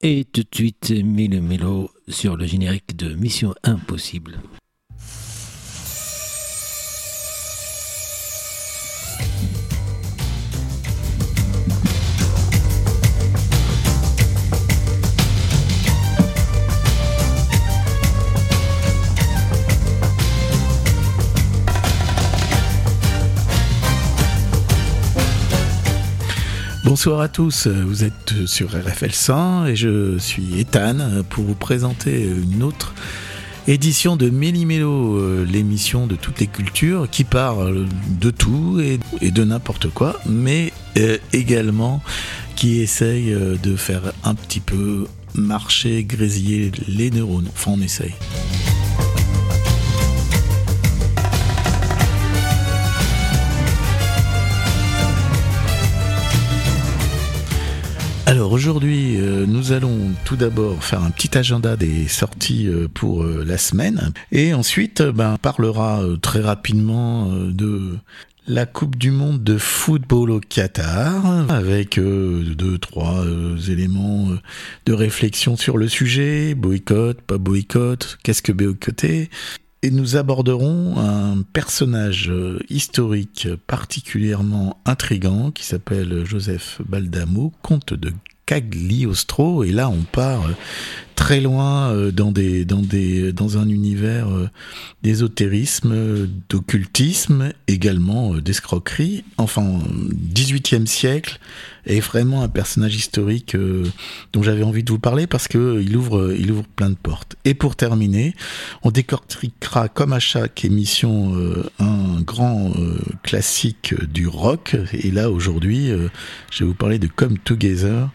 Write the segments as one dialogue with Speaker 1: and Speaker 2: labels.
Speaker 1: Et tout de suite, Mille Mélo sur le générique de Mission Impossible.
Speaker 2: Bonsoir à tous, vous êtes sur RFL 100 et je suis Ethan pour vous présenter une autre édition de Méli-Mélo, euh, l'émission de toutes les cultures qui parle de tout et, de n'importe quoi, mais euh, également qui essaye euh, de faire un petit peu marcher, grésiller les neurones. Enfin, on essaye. Alors aujourd'hui, euh, nous allons tout d'abord faire un petit agenda des sorties euh, pour euh, la semaine. Et ensuite ben, on parlera très rapidement de la Coupe du Monde de football au Qatar avec deux, trois éléments de réflexion sur le sujet, boycott, pas boycott, qu'est-ce que boycotter? Et nous aborderons un personnage historique particulièrement intrigant qui s'appelle Joseph Baldamo, comte de Cagliostro. Et là, on part très loin euh, dans des dans des dans un univers euh, d'ésotérisme, d'occultisme, également euh, d'escroquerie. Enfin, 18e siècle est vraiment un personnage historique dont j'avais envie de vous parler parce que il ouvre il ouvre plein de portes. Et pour terminer, on décortiquera comme à chaque émission un grand classique du rock. Et là aujourd'hui, je vais vous parler de Come Together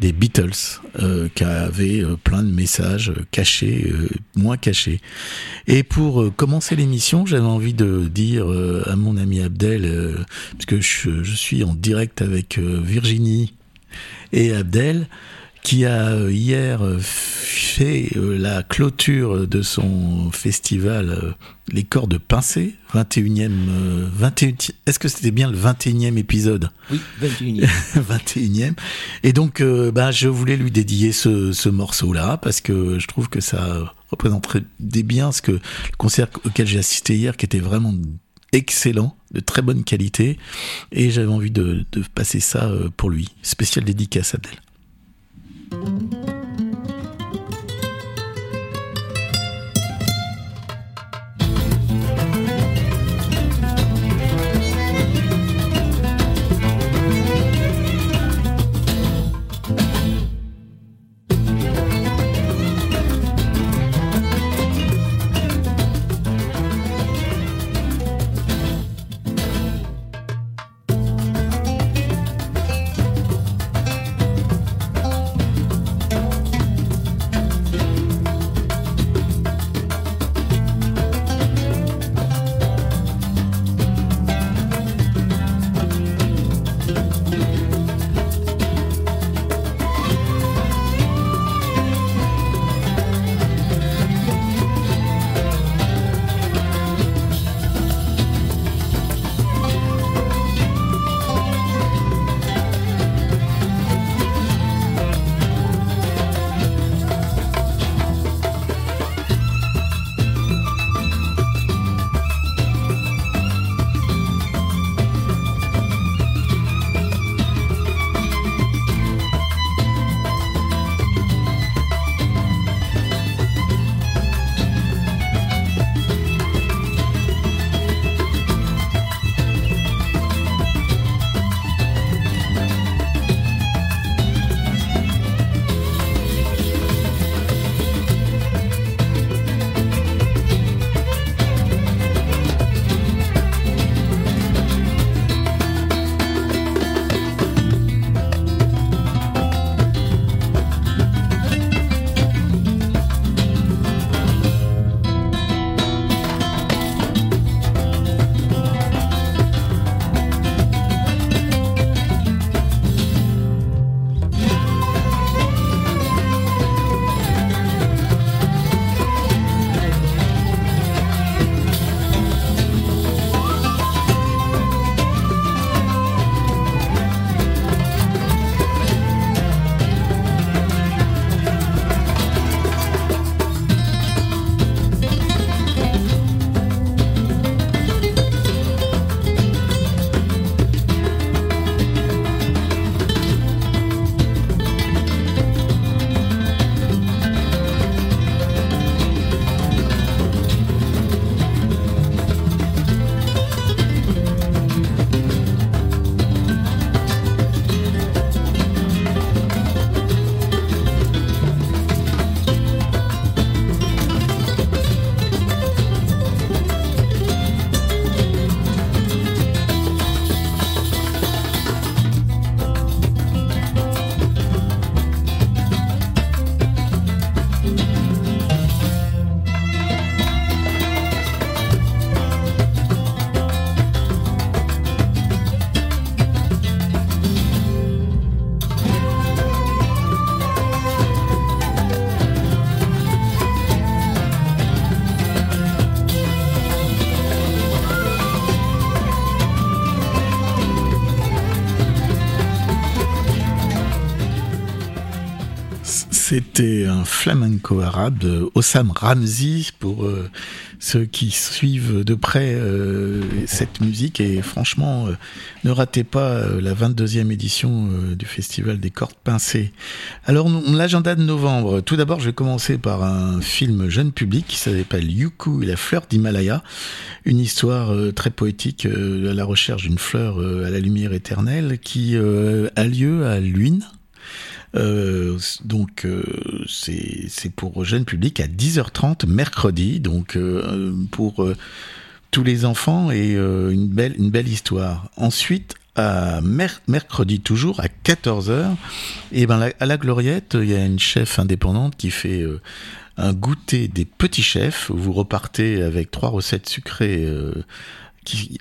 Speaker 2: des Beatles euh, qui avaient euh, plein de messages cachés, euh, moins cachés. Et pour euh, commencer l'émission, j'avais envie de dire à mon ami Abdel, puisque je, suis en direct avec Virginie et Abdel, qui a hier fait la clôture de son festival Les Corps de Pincé, 21e, 21, est-ce que c'était bien le 21e épisode?
Speaker 1: Oui, 21e.
Speaker 2: 21e. Et donc, euh, bah, je voulais lui dédier ce, ce morceau-là parce que je trouve que ça représenterait bien ce que le concert auquel j'ai assisté hier, qui était vraiment excellent, de très bonne qualité, et j'avais envie de, de passer ça euh, pour lui. Spécial dédicace Abdel. Thank you. C'était un flamenco arabe de Ossam Ramzi pour euh, ceux qui suivent de près euh, cette musique. Et franchement euh, ne ratez pas la 22e édition du festival des cordes pincées. Alors l'agenda de novembre, tout d'abord je vais commencer par un film jeune public qui s'appelle Yuku et la fleur d'Himalaya, une histoire très poétique à la recherche d'une fleur à la lumière éternelle qui a lieu à Luynes euh, donc euh, c'est pour jeune public à 10h30 mercredi, donc euh, pour tous les enfants et une belle une histoire. Ensuite à mercredi toujours à 14h et ben à la Gloriette il y a une chef indépendante qui fait un goûter des petits chefs vous repartez avec trois recettes sucrées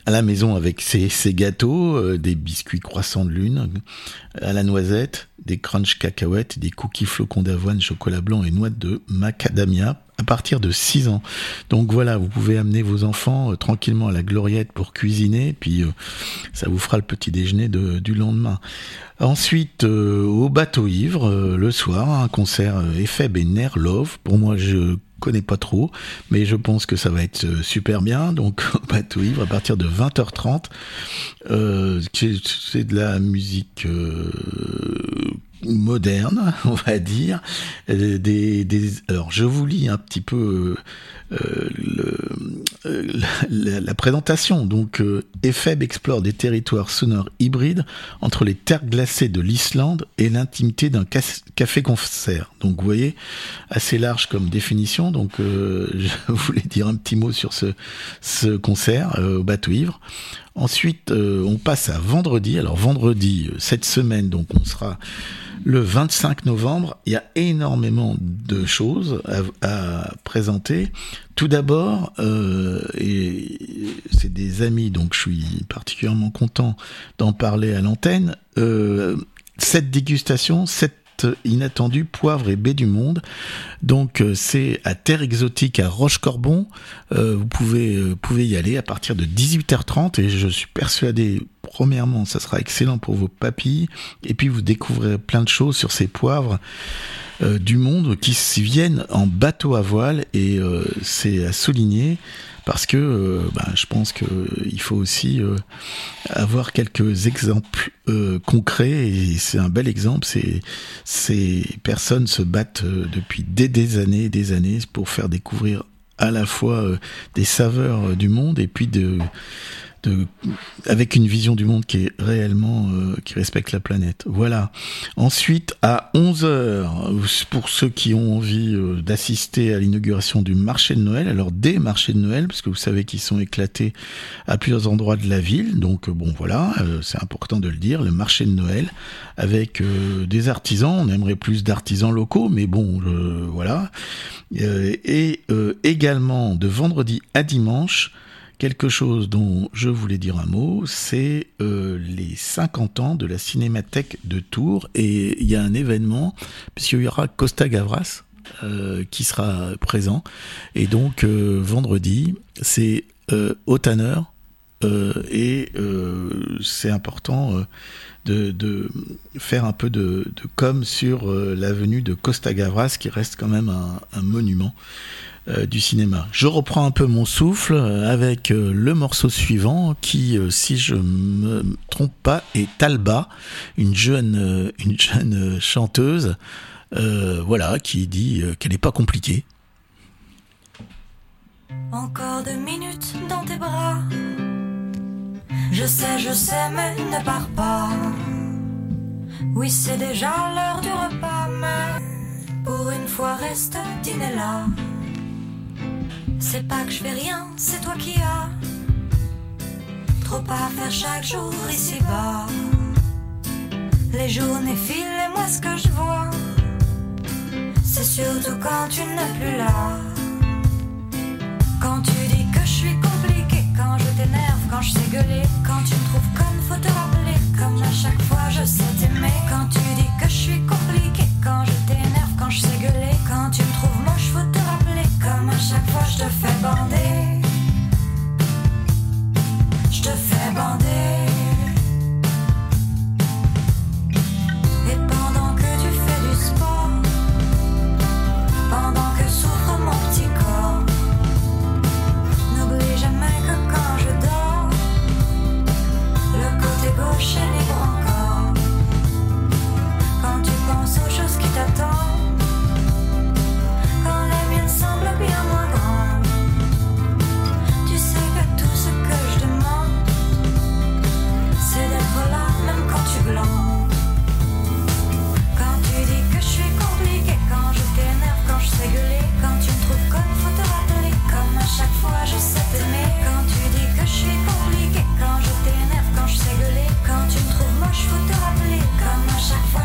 Speaker 2: à la maison avec ses, gâteaux, euh, des biscuits croissants de lune à la noisette, des crunch cacahuètes, des cookies flocons d'avoine, chocolat blanc et noix de macadamia à partir de 6 ans. Donc voilà, vous pouvez amener vos enfants euh, tranquillement à la gloriette pour cuisiner, puis euh, ça vous fera le petit déjeuner du lendemain. Ensuite, au bateau ivre, le soir, un concert Epheb et Love. Pour moi, je connais pas trop, mais je pense que ça va être euh, super bien. Donc, bateau ivre à partir de 20h30. Euh, c'est de la musique euh, moderne, on va dire. Des, des, alors, je vous lis un petit peu le, la, la, présentation. Donc, euh, EFEB explore des territoires sonores hybrides entre les terres glacées de l'Islande et l'intimité d'un café-concert. Donc, vous voyez, assez large comme définition. Donc, euh, je voulais dire un petit mot sur ce, ce concert euh, au bateau ivre. Ensuite, euh, on passe à vendredi. Alors, vendredi, cette semaine, donc, on sera le 25 novembre. Il y a énormément de choses à, présenter. Tout d'abord, euh, et c'est des amis, donc je suis particulièrement content d'en parler à l'antenne, euh, cette dégustation, cette inattendu poivre et baie du monde. Donc euh, c'est à Terre Exotique à Roche-Corbon. Vous pouvez, pouvez y aller à partir de 18h30 et je suis persuadé, premièrement, ça sera excellent pour vos papilles et puis vous découvrirez plein de choses sur ces poivres. du monde qui viennent en bateau à voile et c'est à souligner parce que euh, bah, je pense qu'il euh, faut aussi euh, avoir quelques exemples concrets et c'est un bel exemple. Ces personnes se battent depuis des, des années, des années pour faire découvrir à la fois des saveurs du monde et puis de avec une vision du monde qui est réellement euh, qui respecte la planète. Voilà. Ensuite, à 11 heures, pour ceux qui ont envie euh, d'assister à l'inauguration du marché de Noël, alors des marchés de Noël, parce que vous savez qu'ils sont éclatés à plusieurs endroits de la ville. Donc euh, bon, voilà, c'est important de le dire, le marché de Noël avec des artisans. On aimerait plus d'artisans locaux, mais bon, voilà. et également de vendredi à dimanche quelque chose dont je voulais dire un mot, c'est euh, les 50 ans de la Cinémathèque de Tours. Et il y a un événement, puisqu'il y aura Costa Gavras euh, qui sera présent. Et donc, euh, vendredi, c'est au Tanner. Et c'est important de, de, faire un peu de, de com sur l'avenue de Costa Gavras, qui reste quand même un, monument. Euh, du cinéma. Je reprends un peu mon souffle avec euh, le morceau suivant qui, euh, si je me trompe pas, est Talba, une jeune, une jeune chanteuse, voilà, qui dit qu'elle n'est pas compliquée.
Speaker 3: Encore deux minutes dans tes bras. Je sais, je sais, mais ne pars pas. Oui, c'est déjà l'heure du repas, mais pour une fois, reste dîner là. C'est pas que je fais rien, c'est toi qui as trop à faire chaque jour ici-bas. Les journées filent et moi ce que je vois, c'est surtout quand tu n'es plus là. Quand tu dis que je suis compliqué, quand je t'énerve, quand je sais gueuler, quand tu me trouves conne, faut te rappeler, comme à chaque fois je sais t'aimer. Quand tu dis que je suis compliqué, quand je t'énerve, quand je sais gueuler, quand tu me trouves moche, faut te comme à chaque fois je te fais bander. Je te fais bander.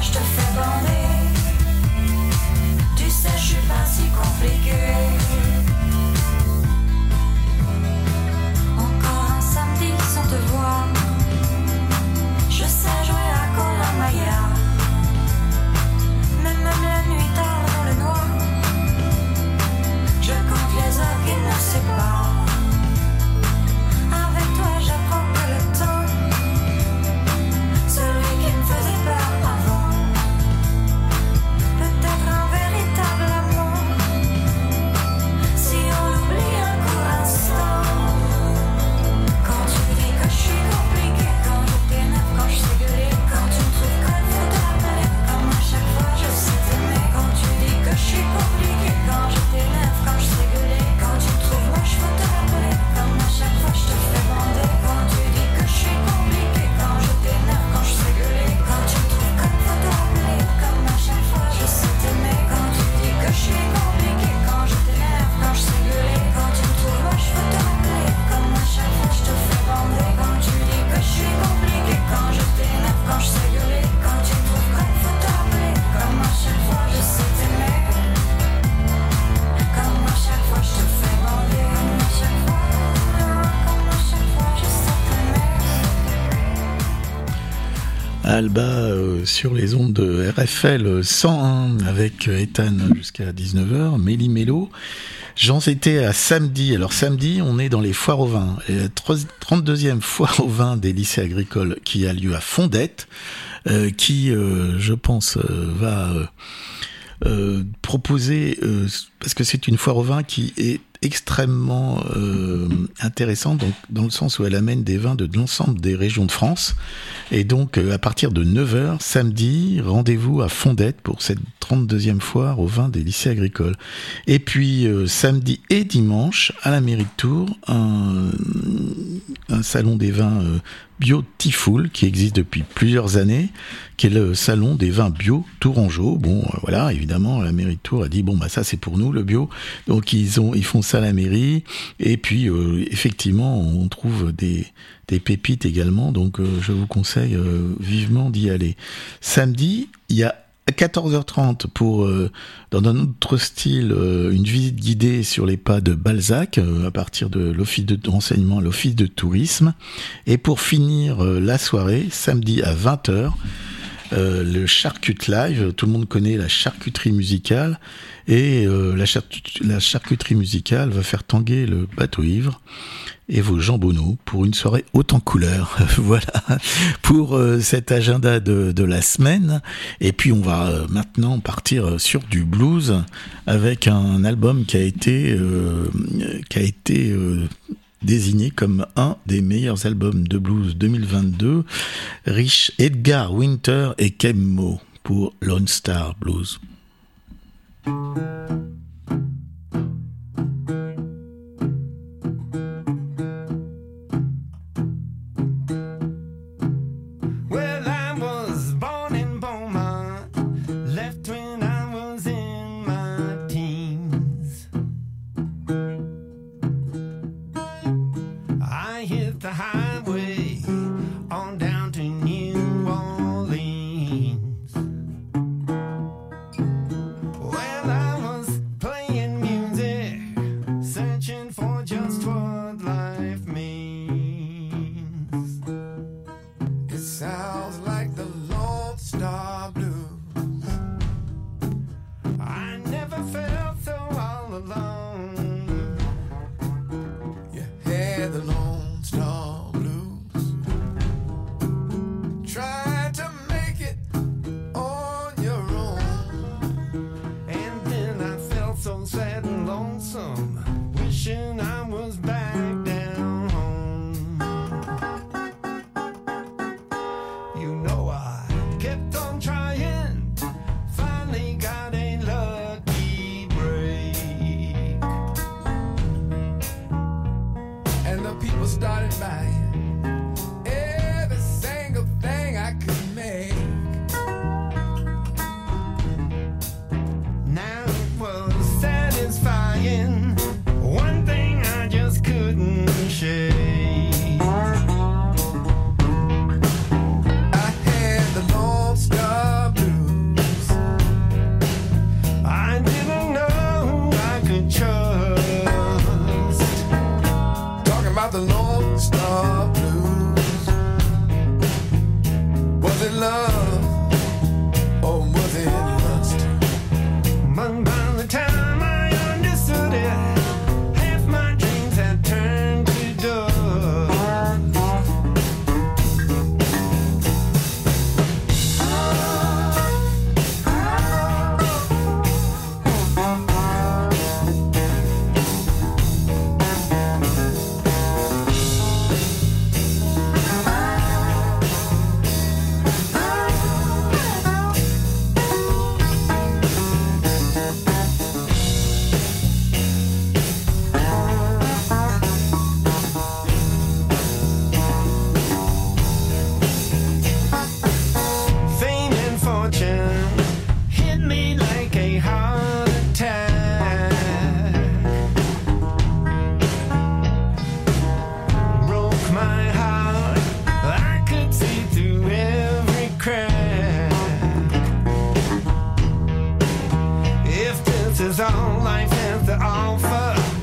Speaker 3: je te fais bander. Tu sais, je suis pas si compliqué.
Speaker 2: Alba euh, sur les ondes de RFL 101 avec Ethan jusqu'à 19h, Méli Mélo. J'en étais à samedi. Alors samedi, on est dans les foires au vin. La 32e foire au vin des lycées agricoles qui a lieu à Fondette, euh, qui, euh, je pense, va proposer, parce que c'est une foire au vin qui est extrêmement euh, intéressante donc, dans le sens où elle amène des vins de, l'ensemble des régions de France. Et donc, euh, à partir de 9h, samedi, rendez-vous à Fondette pour cette 32e foire au vin des lycées agricoles. Et puis, euh, samedi et dimanche, à la mairie de Tours, un, un salon des vins euh, bio Tifoul qui existe depuis plusieurs années, qui est le salon des vins bio Tourangeau. Bon, voilà, évidemment, la mairie de Tours a dit bon bah ça c'est pour nous le bio, donc ils ont ils font ça à la mairie. Et puis euh, effectivement, on trouve des des pépites également, donc je vous conseille vivement d'y aller. Samedi, il y a à 14h30 pour, euh, dans un autre style, euh, une visite guidée sur les pas de Balzac euh, à partir de l'office de renseignement, l'office de tourisme. Et pour finir la soirée, samedi à 20h, le Charcut Live. Tout le monde connaît la charcuterie musicale et la, la charcuterie musicale va faire tanguer le bateau ivre et vos jambonneaux pour une soirée haute en couleur. voilà pour euh, cet agenda de, la semaine. Et puis on va euh, maintenant partir sur du blues avec un album qui a été euh, qui a été désigné comme un des meilleurs albums de blues 2022. Rich Edgar Winter et Kemmo pour Lone Star Blues.
Speaker 4: is all life has to
Speaker 2: offer.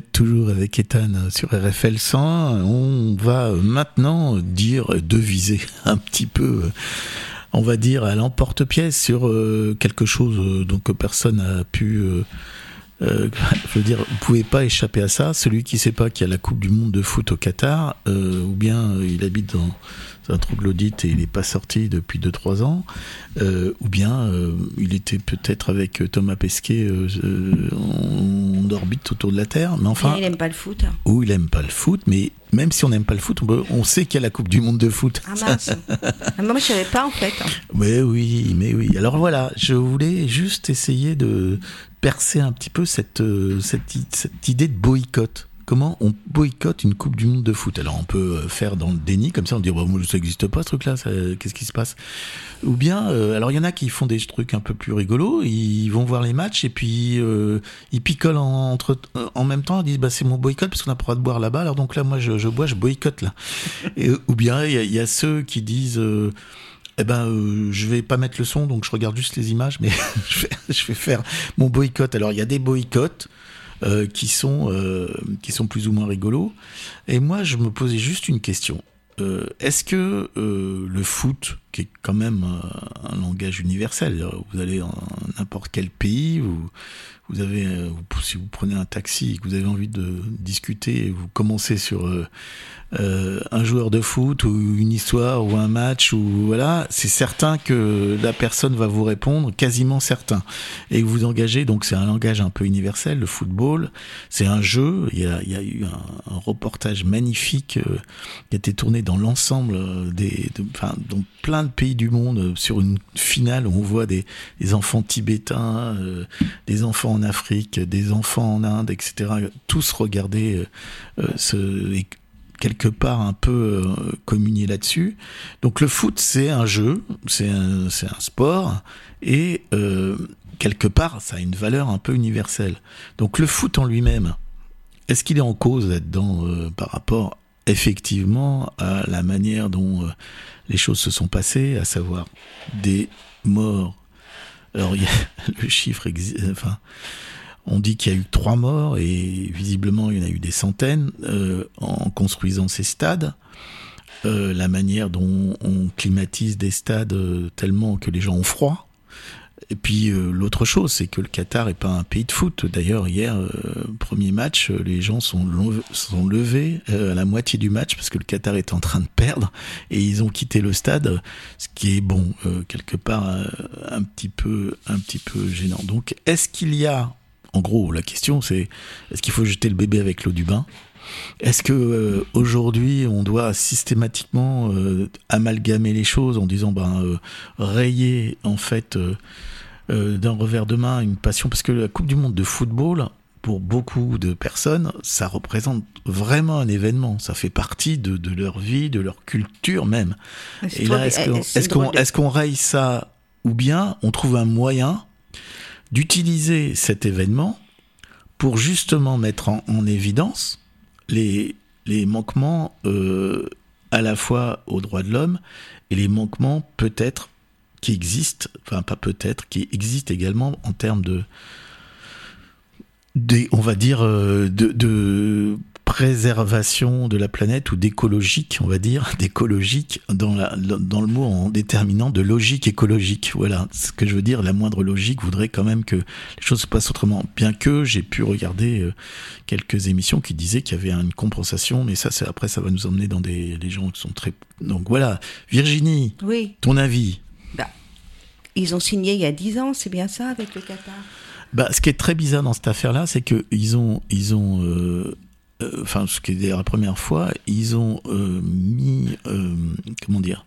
Speaker 2: Toujours avec Ethan sur RFL 100. On va maintenant dire, deviser un petit peu, on va dire à l'emporte-pièce sur euh, quelque chose euh, que personne n'a pu. euh, euh, je veux dire, vous pouvez pas échapper à ça. Celui qui sait pas qu'il y a la Coupe du Monde de foot au Qatar, euh, ou bien euh, il habite dans un troglodyte et il n'est pas sorti depuis 2-3 ans, euh, ou bien euh, il était peut-être avec euh, Thomas Pesquet en orbite autour de la Terre, mais enfin,
Speaker 5: il aime pas le foot.
Speaker 2: ou il aime pas le foot, mais même si on n'aime pas le foot, on, peut- on sait qu'il y a la Coupe du Monde de foot.
Speaker 5: Ah mince. Ah, moi je savais pas en fait.
Speaker 2: Mais oui, mais oui. Alors voilà, je voulais juste essayer de percer un petit peu cette, cette idée de boycott. Comment on boycotte une Coupe du Monde de foot Alors on peut euh, faire dans le déni, comme ça on dit bah, ça n'existe pas ce truc-là, qu'est-ce qui se passe? Ou bien, euh, alors il y en a qui font des trucs un peu plus rigolos, ils vont voir les matchs et puis euh, ils picolent en, entre, en même temps, ils disent bah, c'est mon boycott parce qu'on n'a pas le droit de boire là-bas, alors donc là moi je, bois, je boycotte là. Et, ou bien il y, a- ceux qui disent... euh, eh ben, je vais pas mettre le son, donc je regarde juste les images, mais je, vais, je vais faire mon boycott. Alors, il y a des boycotts euh, qui sont euh, qui sont plus ou moins rigolos. Et moi, je me posais juste une question. Euh, Est-ce que euh, le foot, qui est quand même euh, un langage universel, vous allez dans n'importe quel pays, vous, vous avez, euh, si vous prenez un taxi et que vous avez envie de discuter, vous commencez sur euh, un joueur de foot ou une histoire ou un match ou voilà, c'est certain que la personne va vous répondre, quasiment certain. Et vous engagez, donc c'est un langage un peu universel, le football, c'est un jeu. Il y a, eu un, reportage magnifique qui a été tourné dans l'ensemble des, de- enfin, dans plein de pays du monde euh, sur une finale où on voit des, enfants tibétains, euh, des enfants en Afrique, des enfants en Inde, etc. Tous regarder euh, ce, et quelque part un peu euh, communier là-dessus. Donc le foot, c'est un jeu, c'est un, sport, et quelque part, ça a une valeur un peu universelle. Donc le foot en lui-même, est-ce qu'il est en cause là-dedans par rapport effectivement à la manière dont euh, les choses se sont passées, à savoir des morts alors, le chiffre, enfin, on dit qu'il y a eu trois morts et visiblement il y en a eu des centaines euh, en construisant ces stades. Euh, la manière dont on climatise des stades tellement que les gens ont froid. Et puis euh, l'autre chose, c'est que le Qatar est pas un pays de foot. D'ailleurs, hier, euh, premier match, euh, les gens sont, sont levés à la moitié du match parce que le Qatar est en train de perdre et ils ont quitté le stade, ce qui est bon quelque part un petit peu un petit peu gênant. Donc, est-ce qu'il y a, en gros, la question c'est est-ce qu'il faut jeter le bébé avec l'eau du bain? Est-ce que euh, aujourd'hui on doit systématiquement euh, amalgamer les choses en disant ben euh, rayer en fait d'un revers de main une passion? Parce que la Coupe du Monde de football pour beaucoup de personnes ça représente vraiment un événement. Ça fait partie de, de leur vie de leur culture même. Et là est-ce qu'on est-ce qu'on est-ce qu'on raye ça ou bien on trouve un moyen d'utiliser cet événement pour justement mettre en, en évidence les, manquements euh, à la fois aux droits de l'homme et les manquements peut-être qui existent, enfin pas peut-être, qui existent également en termes de, on va dire, euh, de préservation de la planète ou d'écologique, on va dire, d'écologique dans, la, dans le mot en déterminant de logique écologique. Voilà, ce que je veux dire, la moindre logique voudrait quand même que les choses se passent autrement. Bien que j'ai pu regarder euh, quelques émissions qui disaient qu'il y avait une compensation, mais ça, c'est après, ça va nous emmener dans des les gens qui sont très. Donc voilà, Virginie,
Speaker 5: Oui,
Speaker 2: ton avis?
Speaker 5: Ils ont signé il y a 10 ans, c'est bien ça, avec le Qatar?
Speaker 2: Bah, ce qui est très bizarre dans cette affaire-là, c'est que ils ont, ils ont, euh, enfin, ce qui est la première fois, ils ont euh, mis euh, comment dire,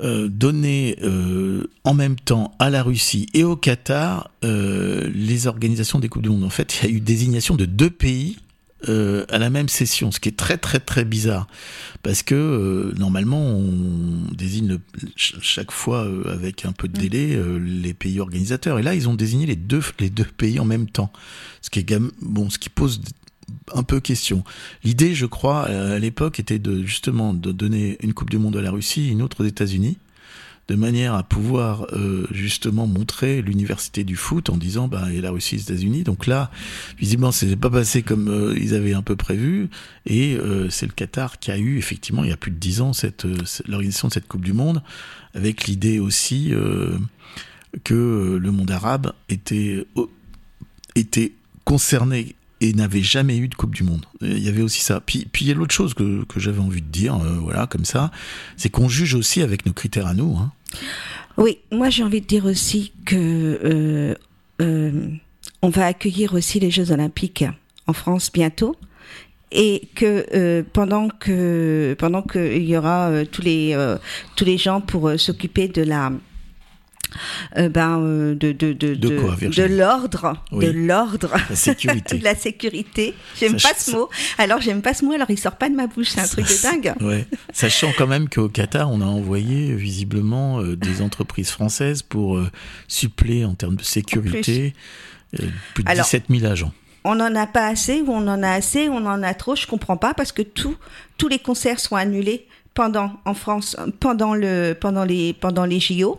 Speaker 2: euh, donner euh, en même temps à la Russie et au Qatar euh, les organisations des Coupes du Monde. En fait, il y a eu désignation de deux pays euh, à la même session, ce qui est très très très bizarre, parce que euh, normalement on désigne chaque fois euh, avec un peu de délai euh, les pays organisateurs, et là ils ont désigné les deux les deux pays en même temps, ce qui est bon, ce qui pose un peu question. L'idée, je crois, euh, à l'époque, était de justement de donner une Coupe du Monde à la Russie une autre aux États-Unis, de manière à pouvoir euh, justement montrer l'université du foot en disant, bah, et la Russie, les États-Unis. Donc là, visiblement, c'est pas passé comme euh, ils avaient un peu prévu, et euh, c'est le Qatar qui a eu effectivement, il y a plus de dix ans, cette, cette- l'organisation de cette Coupe du Monde, avec l'idée aussi que le monde arabe était était concerné et n'avait jamais eu de Coupe du Monde. Il y avait aussi ça. Puis, puis il y a l'autre chose que, que j'avais envie de dire, euh, voilà, comme ça, c'est qu'on juge aussi avec nos critères à nous. Hein.
Speaker 5: Oui, moi j'ai envie de dire aussi que euh, euh, on va accueillir aussi les Jeux Olympiques en France bientôt. Et que pendant que pendant qu'il y aura tous les tous les gens pour s'occuper de la euh, ben euh, de de de
Speaker 2: De quoi,
Speaker 5: de l'ordre
Speaker 2: Oui.
Speaker 5: de l'ordre
Speaker 2: La sécurité.
Speaker 5: de la sécurité j'aime pas ce mot alors j'aime pas ce mot alors il sort pas de ma bouche c'est un truc de dingue
Speaker 2: Ouais. Sachant quand même qu'au Qatar, on a envoyé visiblement euh, des entreprises françaises pour suppléer en termes de sécurité euh, plus de
Speaker 5: Alors,
Speaker 2: 17 000 agents.
Speaker 5: on n'en a pas assez ou on en a assez ou on en a trop, je comprends pas parce que tout, tous les concerts sont annulés pendant en France pendant le pendant les pendant les JO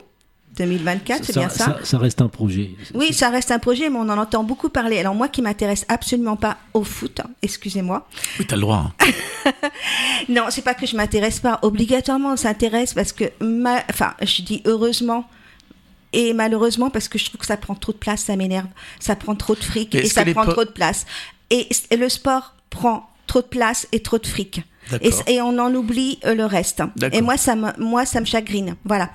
Speaker 5: 2024, c'est bien ça,
Speaker 1: ça reste un projet.
Speaker 5: Oui, ça reste un projet, mais on en entend beaucoup parler. Alors moi qui m'intéresse absolument pas au foot, hein, excusez-moi.
Speaker 2: Oui, t'as le droit. hein.
Speaker 5: Non, c'est pas que je m'intéresse pas. Obligatoirement, on s'intéresse parce que, ma... enfin, je dis heureusement. Et malheureusement, parce que je trouve que ça prend trop de place, ça m'énerve. Ça prend trop de fric et ça prend trop de place. Et le sport prend trop de place et trop de fric. Et, on en oublie euh, le reste.
Speaker 2: D'accord.
Speaker 5: Et moi, ça me, moi, ça me chagrine. Voilà.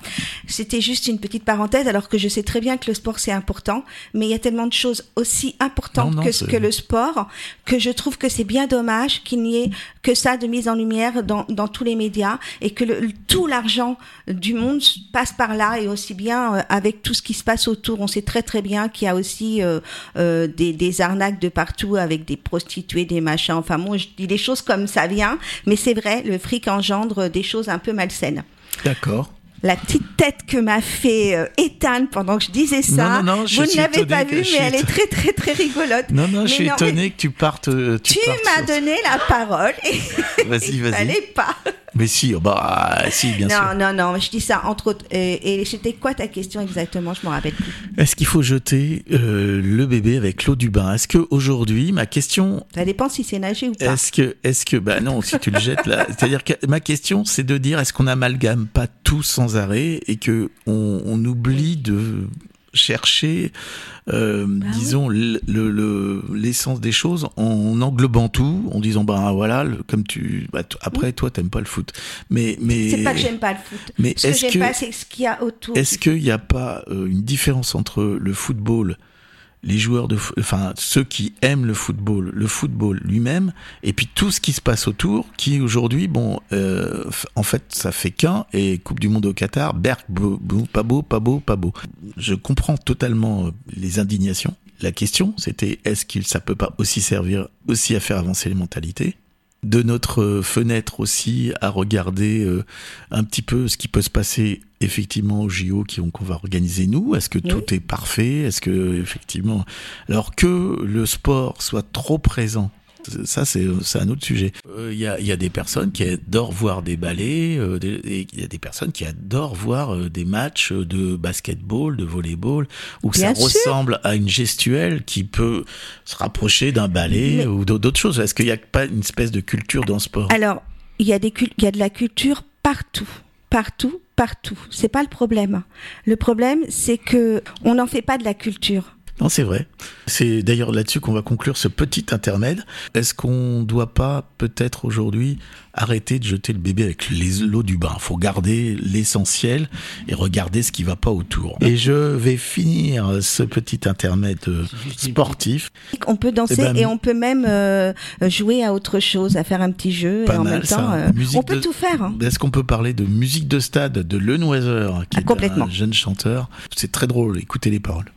Speaker 5: C'était juste une petite parenthèse, alors que je sais très bien que le sport c'est important, mais il y a tellement de choses aussi importantes
Speaker 2: Non, non,
Speaker 5: que, que le sport que je trouve que c'est bien dommage qu'il n'y ait que ça de mise en lumière dans, dans tous les médias et que le- tout l'argent du monde passe par là et aussi bien euh, avec tout ce qui se passe autour. On sait très très bien qu'il y a aussi euh, euh, des, des arnaques de partout avec des prostituées, des machins. Enfin bon, je dis les choses comme ça vient, mais c'est vrai, le fric engendre des choses un peu malsaines.
Speaker 2: D'accord.
Speaker 5: La petite tête que m'a fait euh, Ethan pendant que je disais ça,
Speaker 2: Non, non, non, je
Speaker 5: vous ne l'avez pas
Speaker 2: que
Speaker 5: vu,
Speaker 2: je
Speaker 5: mais elle est très très très rigolote.
Speaker 2: Non, non, je suis
Speaker 5: non,
Speaker 2: étonné
Speaker 5: mais
Speaker 2: que tu partes. euh, Tu,
Speaker 5: m'as
Speaker 2: sur-
Speaker 5: donné la parole et
Speaker 2: Vas-y, vas-y.
Speaker 5: fallait pas.
Speaker 2: Mais si, oh, bah, si, bien sûr.
Speaker 5: non, non, non, je dis ça entre autres. Et, et c'était quoi ta question exactement? Je me rappelle plus.
Speaker 2: Est-ce qu'il faut jeter euh, le bébé avec l'eau du bain? Est-ce que aujourd'hui, ma question,
Speaker 5: Ça dépend si c'est nager ou pas.
Speaker 2: est-ce que, est-ce que, bah non, si tu le jettes là, c'est-à-dire que ma question, c'est de dire, est-ce qu'on amalgame pas tout sans arrêt et que on, on oublie de chercher, euh,
Speaker 5: Bah
Speaker 2: disons, le- le- l'essence des choses en englobant tout, en disant, bah voilà, le- comme tu, bah, après, toi, t'aimes pas le foot, mais, mais
Speaker 5: C'est pas que j'aime pas le foot.
Speaker 2: mais
Speaker 5: ce que
Speaker 2: est-ce
Speaker 5: j'aime
Speaker 2: que-
Speaker 5: pas, c'est ce qu'il y a autour.
Speaker 2: Est-ce qu'il n'y a pas euh, une différence entre le football, les joueurs de, enfin ceux qui aiment le football, le football lui-même, et puis tout ce qui se passe autour, qui aujourd'hui, bon, euh, en fait, ça fait qu'un et Coupe du Monde au Qatar, Berk, beau, beau, pas beau, pas beau, pas beau. Je comprends totalement euh, les indignations. La question, c'était est-ce qu'il ça peut pas aussi servir aussi à faire avancer les mentalités? De notre fenêtre aussi à regarder euh, un petit peu ce qui peut se passer effectivement au JO qu'on va organiser nous. Est-ce que tout est parfait? Est-ce que effectivement, alors que le sport soit trop présent ça, c'est un autre sujet. Euh, Il y, a, il y a des personnes qui adorent voir des ballets, euh, des- et il y a des personnes qui adorent voir euh, des matchs de basketball, de volleyball, où
Speaker 5: Bien
Speaker 2: ça
Speaker 5: sûr.
Speaker 2: ressemble à une gestuelle qui peut se rapprocher d'un ballet
Speaker 5: Mais-
Speaker 2: ou d'au- d'autres choses. Est-ce qu'il n'y a pas une espèce de culture dans le sport?
Speaker 5: Alors, il y, a des cul- il y a de la culture partout. Partout, partout. C'est pas le problème. Le problème, c'est que on n'en fait pas de la culture.
Speaker 2: Non, c'est vrai. C'est d'ailleurs là-dessus qu'on va conclure ce petit intermède. Est-ce qu'on doit pas peut-être aujourd'hui arrêter de jeter le bébé avec les l'eau du bain? Faut garder l'essentiel et regarder ce qui va pas autour. Et je vais finir ce petit intermède sportif.
Speaker 5: On peut danser
Speaker 2: Eh ben,
Speaker 5: et on peut même euh, jouer à autre chose, à faire un petit jeu
Speaker 2: Pas
Speaker 5: et en
Speaker 2: mal,
Speaker 5: même temps, euh, on peut
Speaker 2: de-
Speaker 5: tout faire. hein.
Speaker 2: Est-ce qu'on peut parler de musique de stade de Lenoiseur, qui
Speaker 5: Ah,
Speaker 2: est
Speaker 5: complètement.
Speaker 2: un jeune chanteur? C'est très drôle. Écoutez les paroles.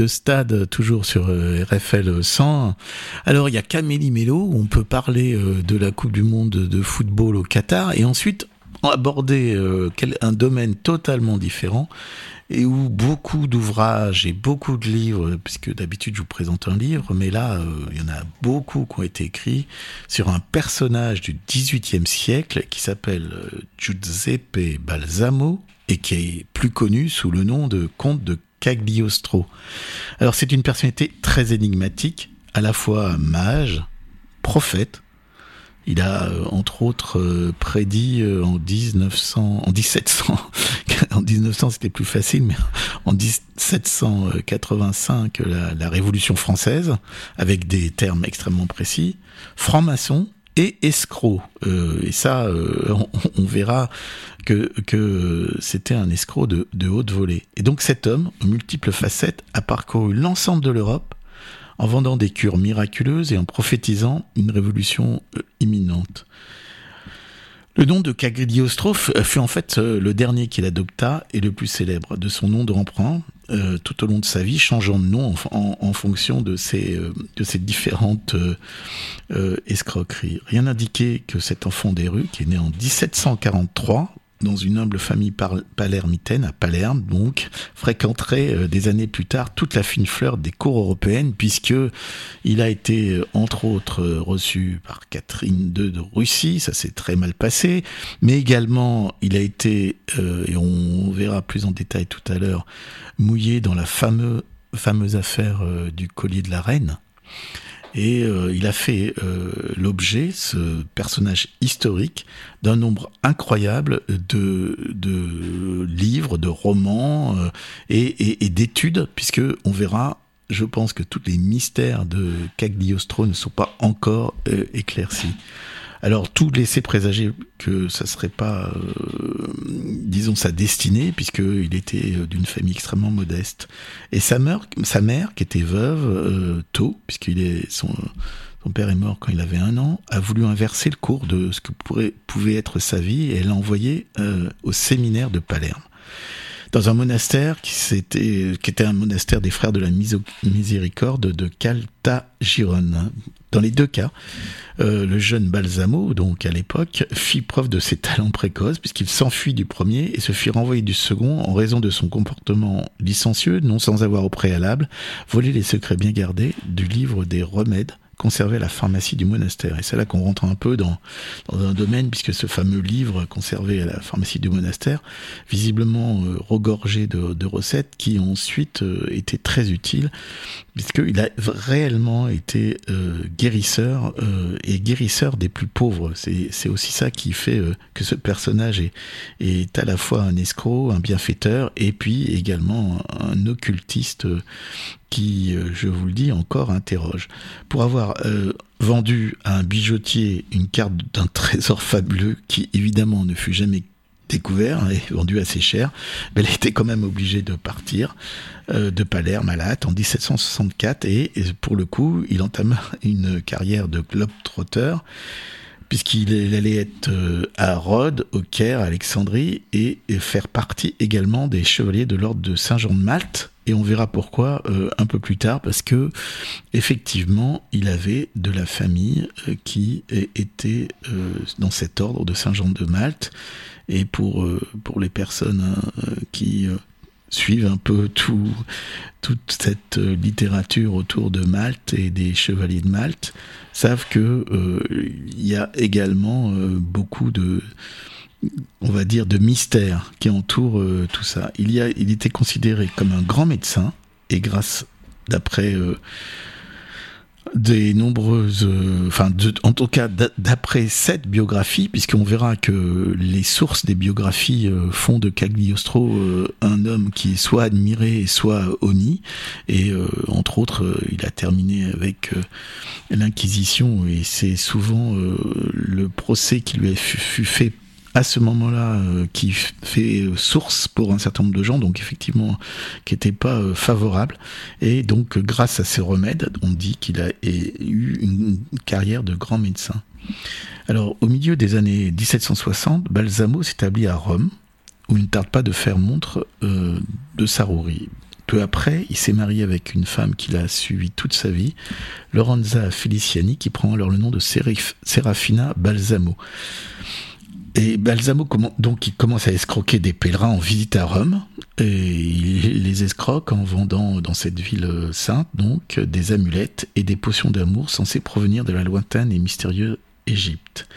Speaker 6: De stade, toujours
Speaker 2: sur euh, RFL 100. Alors, il y a Camélie Mello, où on peut parler euh, de la Coupe du Monde de football au Qatar, et ensuite aborder euh, un domaine totalement différent, et où beaucoup d'ouvrages et beaucoup de livres, puisque d'habitude je vous présente un livre, mais là, il y en a beaucoup qui ont été écrits sur un personnage du XVIIIe siècle qui s'appelle Giuseppe Balsamo, et qui est plus connu sous le nom de comte de Cagliostro. Alors c'est une personnalité très énigmatique, à la fois mage, prophète. Il a euh, entre autres euh, prédit euh, en 1900, en 1700, en 1900 c'était plus facile, mais en 1785 la, la Révolution française avec des termes extrêmement précis, franc-maçon et escroc. Euh, et ça, euh, on, verra que, que c'était un escroc de, de haute volée. Et donc cet homme, aux multiples facettes, a parcouru l'ensemble de l'Europe en vendant des cures miraculeuses et en prophétisant une révolution euh, imminente. Le nom de Cagliostro f- fut en fait euh, le dernier qu'il adopta et le plus célèbre de son nom d'emprunt euh, tout au long de sa vie, changeant de nom en, fonction de ses, euh, différentes euh, euh, escroqueries. Rien n'indiquait que cet enfant des rues, qui est né en 1743, dans une humble famille palermitaine à Palerme, donc fréquenterait euh, des années plus tard toute la fine fleur des cours européennes, puisque il a été euh, entre autres euh, reçu par Catherine II de Russie, ça s'est très mal passé, mais également il a été, et on verra plus en détail tout à l'heure, mouillé dans la fameux, fameuse affaire du collier de la reine. Et euh, il a fait euh, l'objet, ce personnage historique, d'un nombre incroyable de, de livres, de romans euh, et, d'études, puisque on verra, je pense que tous les mystères de Cagliostro ne sont pas encore éclaircis. Alors tout laissait présager que ça serait pas, euh, disons, sa destinée, puisqu'il était euh, d'une famille extrêmement modeste. Et sa mère, sa mère qui était veuve euh, tôt, puisqu'il est son, père est mort quand il avait un an, a voulu inverser le cours de ce que pourrait, pouvait être sa vie, et l'a envoyé au séminaire de Palerme dans un monastère qui, s'était- qui était un monastère des frères de la miséricorde de Caltagirone. Dans les deux cas, euh, le jeune Balsamo, donc à l'époque, fit preuve de ses talents précoces puisqu'il s'enfuit du premier et se fit renvoyer du second en raison de son comportement licencieux, non sans avoir au préalable volé les secrets bien gardés du livre des remèdes conservé à la pharmacie du monastère. Et c'est là qu'on rentre un peu dans, dans un domaine, puisque ce fameux livre conservé à la pharmacie du monastère, visiblement euh, regorgé de, recettes qui ensuite euh, été très utiles, puisqu'il a réellement été euh, guérisseur euh, et guérisseur des plus pauvres. C'est aussi ça qui fait que ce personnage est, est à la fois un escroc, un bienfaiteur, et puis également un, occultiste qui, je vous le dis, encore interroge. Pour avoir euh, vendu à un bijoutier une carte d'un trésor fabuleux qui évidemment ne fut jamais découvert et vendu assez cher, mais elle était quand même obligée de partir euh, de Palerme à la hâte en 1764 et, pour le coup, il entama une carrière de globe-trotteur puisqu'il il allait être euh, à Rhodes, au Caire, à Alexandrie et, faire partie également des chevaliers de l'ordre de Saint-Jean de Malte. Et on verra pourquoi euh, un peu plus tard, parce que effectivement, il avait de la famille euh, qui était dans cet ordre de Saint-Jean de Malte. Et pour pour les personnes hein, qui suivent un peu tout toute cette euh, littérature autour de Malte et des chevaliers de Malte, savent que euh, il y a également euh, beaucoup de on va dire de mystères qui entourent euh, tout ça. Il y a il était considéré comme un grand médecin et grâce d'après euh, des nombreuses, euh, enfin, de- en tout cas, d'a- d'après cette biographie, puisqu'on verra que les sources des biographies euh, font de Cagliostro euh, un homme qui est soit admiré, soit honni, et entre autres, il a terminé avec l'Inquisition, et c'est souvent le procès qui lui fut fait à ce moment-là euh, qui fait euh, source pour un certain nombre de gens, donc effectivement qui n'était pas euh, favorable. Et donc grâce à ces remèdes, on dit qu'il a eu une carrière de grand médecin. Alors au milieu des années 1760, Balsamo s'établit à Rome, où il ne tarde pas de faire montre de sa rouerie. Peu après, il s'est marié avec une femme qu'il a suivie toute sa vie, Lorenza Feliciani, qui prend alors le nom de Serafina Balsamo. Et Balsamo, donc, il commence à escroquer des pèlerins en visite à Rome, et il les escroque en vendant dans cette ville euh, sainte, donc, des amulettes et des potions d'amour censées provenir de la lointaine et mystérieuse Égypte.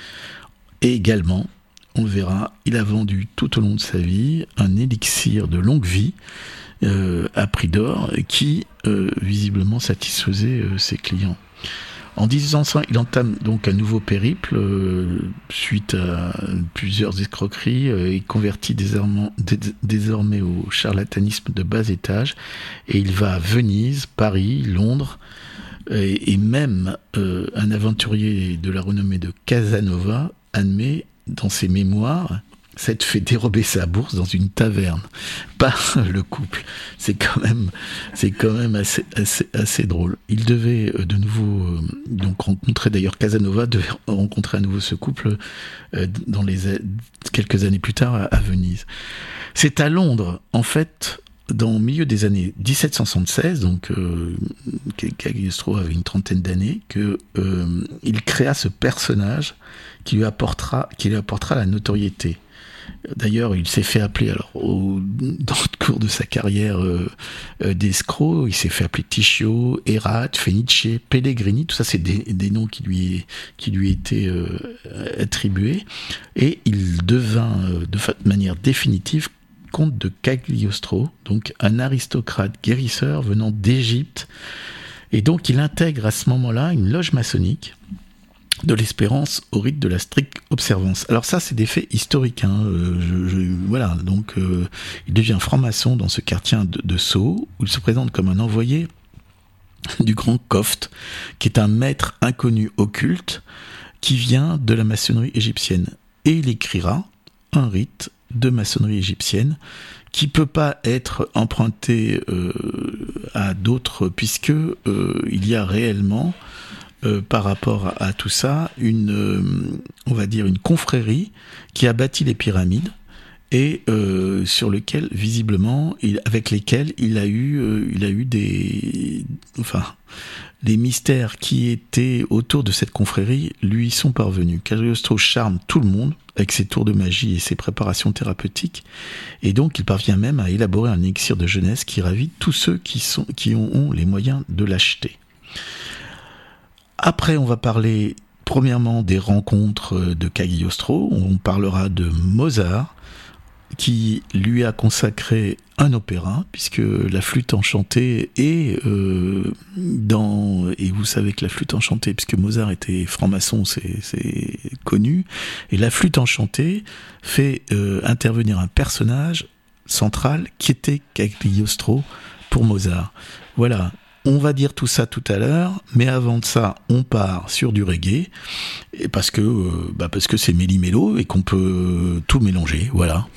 Speaker 2: Et également, on le verra, il a vendu tout au long de sa vie un élixir de longue vie euh, à prix d'or qui euh, visiblement satisfaisait ses clients. En 1800, il entame donc un nouveau périple euh, suite à plusieurs escroqueries euh, et convertit désormais, dés- désormais au charlatanisme de bas étage. Et il va à Venise, Paris, Londres et, et même euh, un aventurier de la renommée de Casanova admet dans ses mémoires s'être fait dérober sa bourse dans une taverne par le couple. C'est quand même, c'est quand même assez, assez, assez drôle. Il devait euh, de nouveau euh, donc rencontrer d'ailleurs Casanova devait rencontrer à nouveau ce couple euh, dans les quelques années plus tard à, à Venise. C'est à Londres en fait dans le milieu des années 1776, donc euh, Cagliostro avait une trentaine d'années, que euh, il créa ce personnage qui lui apportera, qui lui apportera la notoriété. D'ailleurs, il s'est fait appeler, alors, dans le cours de sa carrière euh, euh, d'escroc, il s'est fait appeler Tichio, Erat, Fenice, Pellegrini, tout ça, c'est des, noms qui lui, qui lui étaient euh, attribués. Et il devint, euh, de manière définitive, comte de Cagliostro, donc un aristocrate guérisseur venant d'Égypte. Et donc, il intègre à ce moment-là une loge maçonnique de l'espérance au rite de la stricte observance. Alors ça, c'est des faits historiques. Hein. Euh, voilà, donc euh, il devient franc-maçon dans ce quartier de, Sceaux, où il se présente comme un envoyé du grand Koft, qui est un maître inconnu occulte qui vient de la maçonnerie égyptienne. Et il écrira un rite de maçonnerie égyptienne qui peut pas être emprunté euh, à d'autres puisque il y a réellement euh, par rapport à, tout ça une euh, on va dire une confrérie qui a bâti les pyramides et euh, sur lequel visiblement avec lesquels il a eu des enfin les mystères qui étaient autour de cette confrérie lui sont parvenus. Cagliostro charme tout le monde avec ses tours de magie et ses préparations thérapeutiques, et donc il parvient même à élaborer un élixir de jeunesse qui ravit tous ceux qui, ont les moyens de l'acheter. Après, on va parler premièrement des rencontres de Cagliostro, on parlera de Mozart, qui lui a consacré un opéra, puisque la flûte enchantée est euh, dans... Et vous savez que la flûte enchantée, puisque Mozart était franc-maçon, c'est c'est connu, et la flûte enchantée fait euh, intervenir un personnage central qui était Cagliostro pour Mozart. Voilà, on va dire tout ça tout à l'heure, mais avant de ça, on part sur du reggae, et parce que euh, bah parce que c'est méli-mélo et qu'on peut tout mélanger, voilà.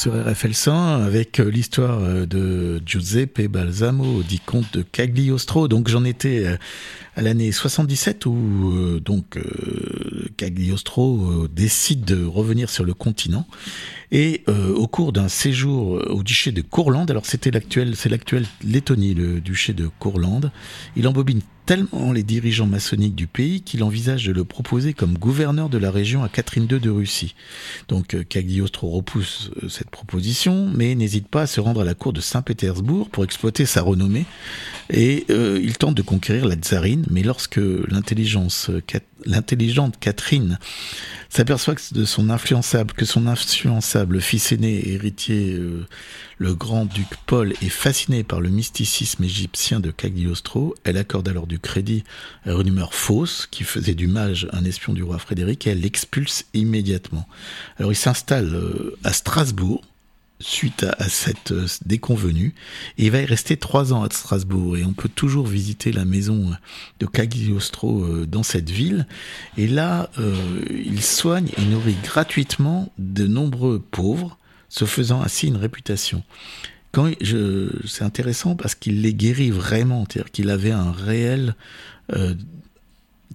Speaker 2: Sur RFL 100 avec euh, l'histoire euh, de Giuseppe Balsamo, dit comte de Cagliostro. Donc j'en étais euh, à l'année 77 où donc Cagliostro décide de revenir sur le continent et euh, au cours d'un séjour euh, au duché de Courlande, alors c'était l'actuel, c'est l'actuel Lettonie, le duché de Courlande, il embobine tellement les dirigeants maçonniques du pays qu'il envisage de le proposer comme gouverneur de la région à Catherine II de Russie. Donc euh, Cagliostro repousse euh, cette proposition, mais n'hésite pas à se rendre à la cour de Saint-Pétersbourg pour exploiter sa renommée. Et il tente de conquérir la tsarine, mais lorsque l'intelligence, l'intelligente Catherine s'aperçoit que son influençable, que son influençable fils aîné et héritier, euh, le grand-duc Paul, est fasciné par le mysticisme égyptien de Cagliostro, elle accorde alors du crédit à une rumeur fausse qui faisait du mage un espion du roi Frédéric et elle l'expulse immédiatement. Alors il s'installe euh, à Strasbourg, suite à, à cette euh, déconvenue. Il va y rester trois ans à Strasbourg et on peut toujours visiter la maison de Cagliostro euh, dans cette ville. Et là, euh, il soigne et nourrit gratuitement de nombreux pauvres, se faisant ainsi une réputation. Quand c'est intéressant parce qu'il les guérit vraiment, c'est-à-dire qu'il avait un réel euh,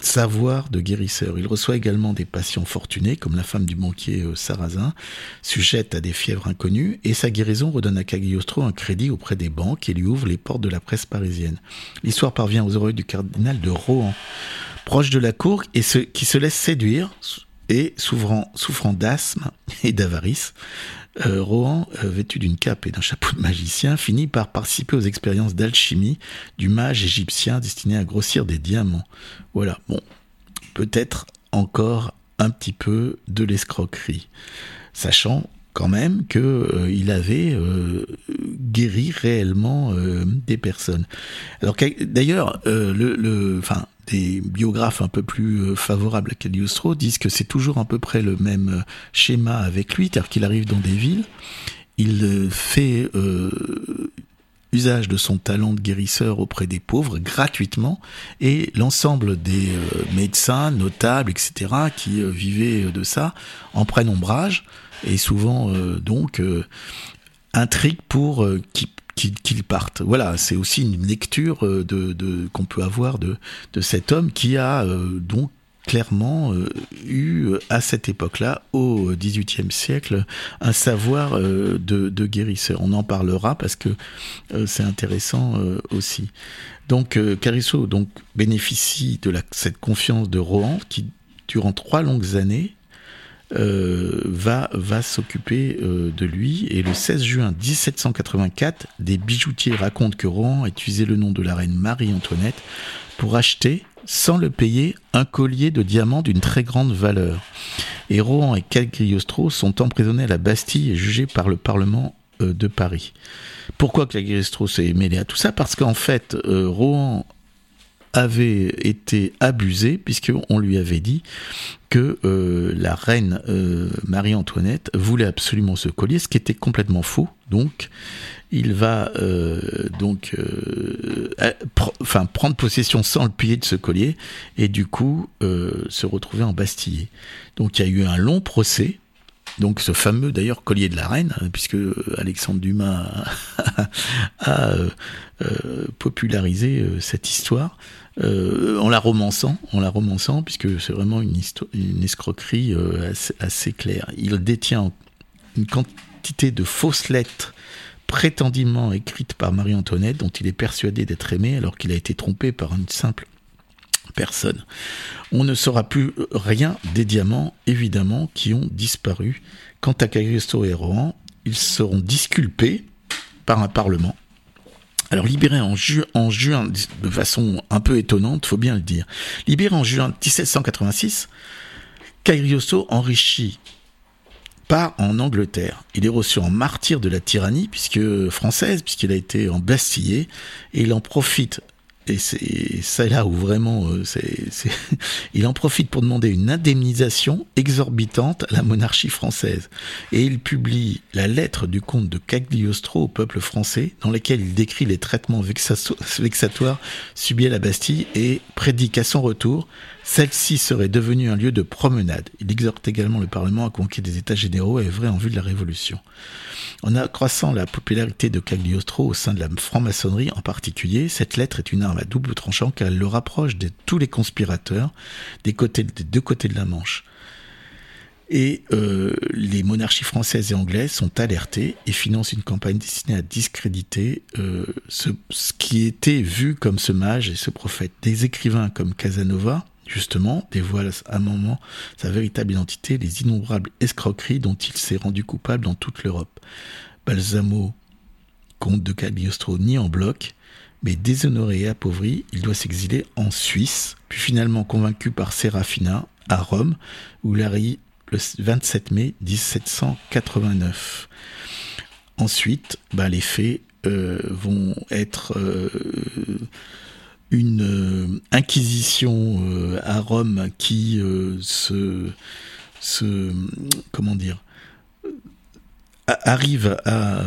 Speaker 2: savoir de guérisseur. Il reçoit également des patients fortunés, comme la femme du banquier euh, sarrasin, sujette à des fièvres inconnues, et sa guérison redonne à Cagliostro un crédit auprès des banques et lui ouvre les portes de la presse parisienne. L'histoire parvient aux oreilles du cardinal de Rohan, proche de la cour et qui se laisse séduire et souffrant, souffrant d'asthme et d'avarice. Euh, Rohan, euh, vêtu d'une cape et d'un chapeau de magicien, finit par participer aux expériences d'alchimie du mage égyptien destiné à grossir des diamants. Voilà, bon, peut-être encore un petit peu de l'escroquerie, sachant quand même que euh, avait guéri réellement des personnes. Alors d'ailleurs, le, le, enfin, des biographes un peu plus euh, favorables à Cagliostro disent que c'est toujours à peu près le même euh, schéma avec lui, c'est-à-dire qu'il arrive dans des villes, il euh, fait usage de son talent de guérisseur auprès des pauvres gratuitement et l'ensemble des médecins notables, etc., qui vivaient de ça, en prennent ombrage et souvent donc intriguent pour euh, qu'ils partent. Voilà, c'est aussi une lecture euh, qu'on peut avoir de, cet homme qui a euh, donc clairement euh, eu à cette époque-là, au XVIIIe siècle, un savoir de, guérisseur. On en parlera parce que c'est intéressant aussi. Donc Carisso donc bénéficie de cette confiance de Rohan qui durant trois longues années euh, va, va s'occuper euh, de lui. Et le 16 juin 1784, des bijoutiers racontent que Rohan a utilisé le nom de la reine Marie-Antoinette pour acheter, sans le payer, un collier de diamants d'une très grande valeur. Et Rohan et Cagliostro sont emprisonnés à la Bastille et jugés par le Parlement euh, de Paris. Pourquoi Cagliostro s'est mêlé à tout ça? Parce qu'en fait, Rohan avait été abusé puisqu'on lui avait dit que euh, la reine euh, Marie-Antoinette voulait absolument ce collier, ce qui était complètement faux. Donc, il va euh, donc prendre possession sans le payer de ce collier et du coup se retrouver en Bastillé. Donc, il y a eu un long procès. Donc ce fameux d'ailleurs collier de la reine, hein, puisque Alexandre Dumas a, popularisé cette histoire euh, en la romançant, en la romançant, puisque c'est vraiment une, escroquerie euh, assez, assez claire. Il détient une quantité de fausses lettres prétendument écrites par Marie-Antoinette, dont il est persuadé d'être aimé, alors qu'il a été trompé par une simple personne. On ne saura plus rien des diamants, évidemment, qui ont disparu. Quant à Cagliostro et Rohan, ils seront disculpés par un parlement. Alors libéré en, ju- en juin, de façon un peu étonnante, faut bien le dire, libéré en juin 1786, Cagliostro enrichit part en Angleterre. Il est reçu en martyr de la tyrannie puisque française, puisqu'il a été embastillé, et il en profite et c'est là où vraiment euh, il en profite pour demander une indemnisation exorbitante à la monarchie française. Et il publie la lettre du comte de Cagliostro au peuple français, dans laquelle il décrit les traitements vexato- vexatoires subis à la Bastille et prédit qu'à son retour, celle-ci serait devenue un lieu de promenade. Il exhorte également le Parlement à conquérir des États généraux et œuvrer en vue de la Révolution. En accroissant la popularité de Cagliostro au sein de la franc-maçonnerie en particulier, cette lettre est une arme à double tranchant car elle le rapproche de tous les conspirateurs des, deux côtés de la Manche. Et euh, les monarchies françaises et anglaises sont alertées et financent une campagne destinée à discréditer euh, ce, ce qui était vu comme ce mage et ce prophète. Des écrivains comme Casanova, justement, dévoilent à un moment sa véritable identité, les innombrables escroqueries dont il s'est rendu coupable dans toute l'Europe. Balsamo, comte de Cagliostro, nie en bloc, mais déshonoré et appauvri, il doit s'exiler en Suisse, puis finalement convaincu par Serafina à Rome, où il arrive le 27 mai 1789. Ensuite, bah, les faits euh, vont être euh, une euh, inquisition à Rome qui se, comment dire arrive à